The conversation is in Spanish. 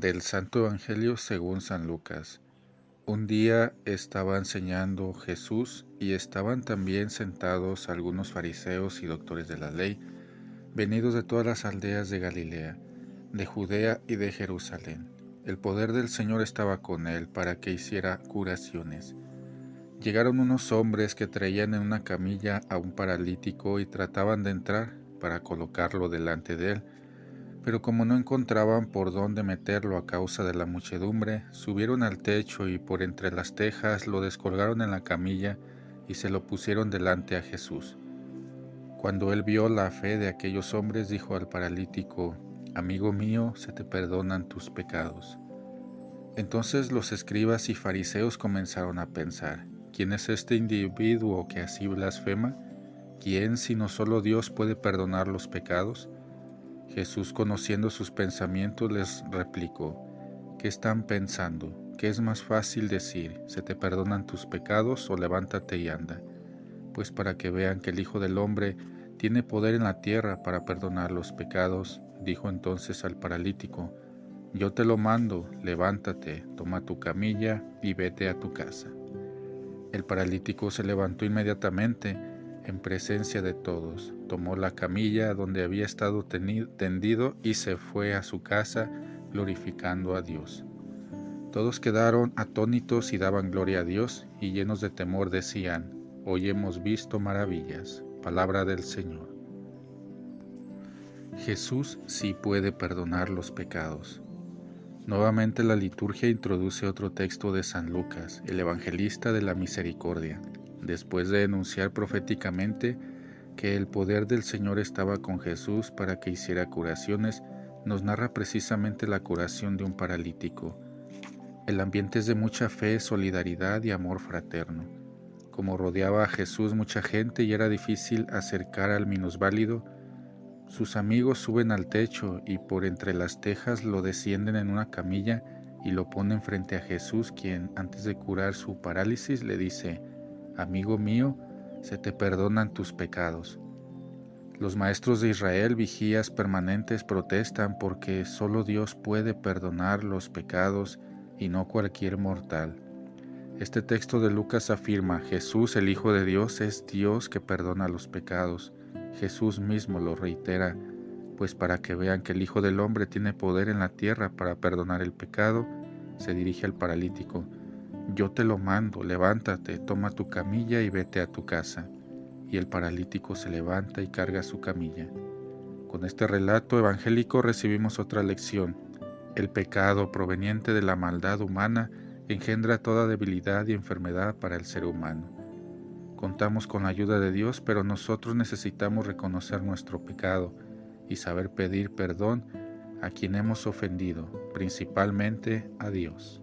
Del Santo Evangelio según San Lucas. Un día estaba enseñando Jesús y estaban también sentados algunos fariseos y doctores de la ley, venidos de todas las aldeas de Galilea, de Judea y de Jerusalén. El poder del Señor estaba con él para que hiciera curaciones. Llegaron unos hombres que traían en una camilla a un paralítico y trataban de entrar para colocarlo delante de él pero como no encontraban por dónde meterlo a causa de la muchedumbre, subieron al techo y por entre las tejas lo descolgaron en la camilla y se lo pusieron delante a Jesús. Cuando él vio la fe de aquellos hombres, dijo al paralítico, Amigo mío, se te perdonan tus pecados. Entonces los escribas y fariseos comenzaron a pensar, ¿quién es este individuo que así blasfema? ¿Quién sino solo Dios puede perdonar los pecados? Jesús, conociendo sus pensamientos, les replicó, ¿qué están pensando? ¿Qué es más fácil decir, se te perdonan tus pecados o levántate y anda? Pues para que vean que el Hijo del Hombre tiene poder en la tierra para perdonar los pecados, dijo entonces al paralítico, yo te lo mando, levántate, toma tu camilla y vete a tu casa. El paralítico se levantó inmediatamente, en presencia de todos. Tomó la camilla donde había estado tendido y se fue a su casa glorificando a Dios. Todos quedaron atónitos y daban gloria a Dios y llenos de temor decían, hoy hemos visto maravillas. Palabra del Señor. Jesús sí puede perdonar los pecados. Nuevamente la liturgia introduce otro texto de San Lucas, el evangelista de la misericordia, después de enunciar proféticamente que el poder del Señor estaba con Jesús para que hiciera curaciones, nos narra precisamente la curación de un paralítico. El ambiente es de mucha fe, solidaridad y amor fraterno. Como rodeaba a Jesús mucha gente y era difícil acercar al minusválido, sus amigos suben al techo y por entre las tejas lo descienden en una camilla y lo ponen frente a Jesús, quien antes de curar su parálisis le dice, Amigo mío, se te perdonan tus pecados. Los maestros de Israel, vigías permanentes, protestan porque solo Dios puede perdonar los pecados y no cualquier mortal. Este texto de Lucas afirma, Jesús el Hijo de Dios es Dios que perdona los pecados. Jesús mismo lo reitera, pues para que vean que el Hijo del Hombre tiene poder en la tierra para perdonar el pecado, se dirige al paralítico. Yo te lo mando, levántate, toma tu camilla y vete a tu casa. Y el paralítico se levanta y carga su camilla. Con este relato evangélico recibimos otra lección. El pecado proveniente de la maldad humana engendra toda debilidad y enfermedad para el ser humano. Contamos con la ayuda de Dios, pero nosotros necesitamos reconocer nuestro pecado y saber pedir perdón a quien hemos ofendido, principalmente a Dios.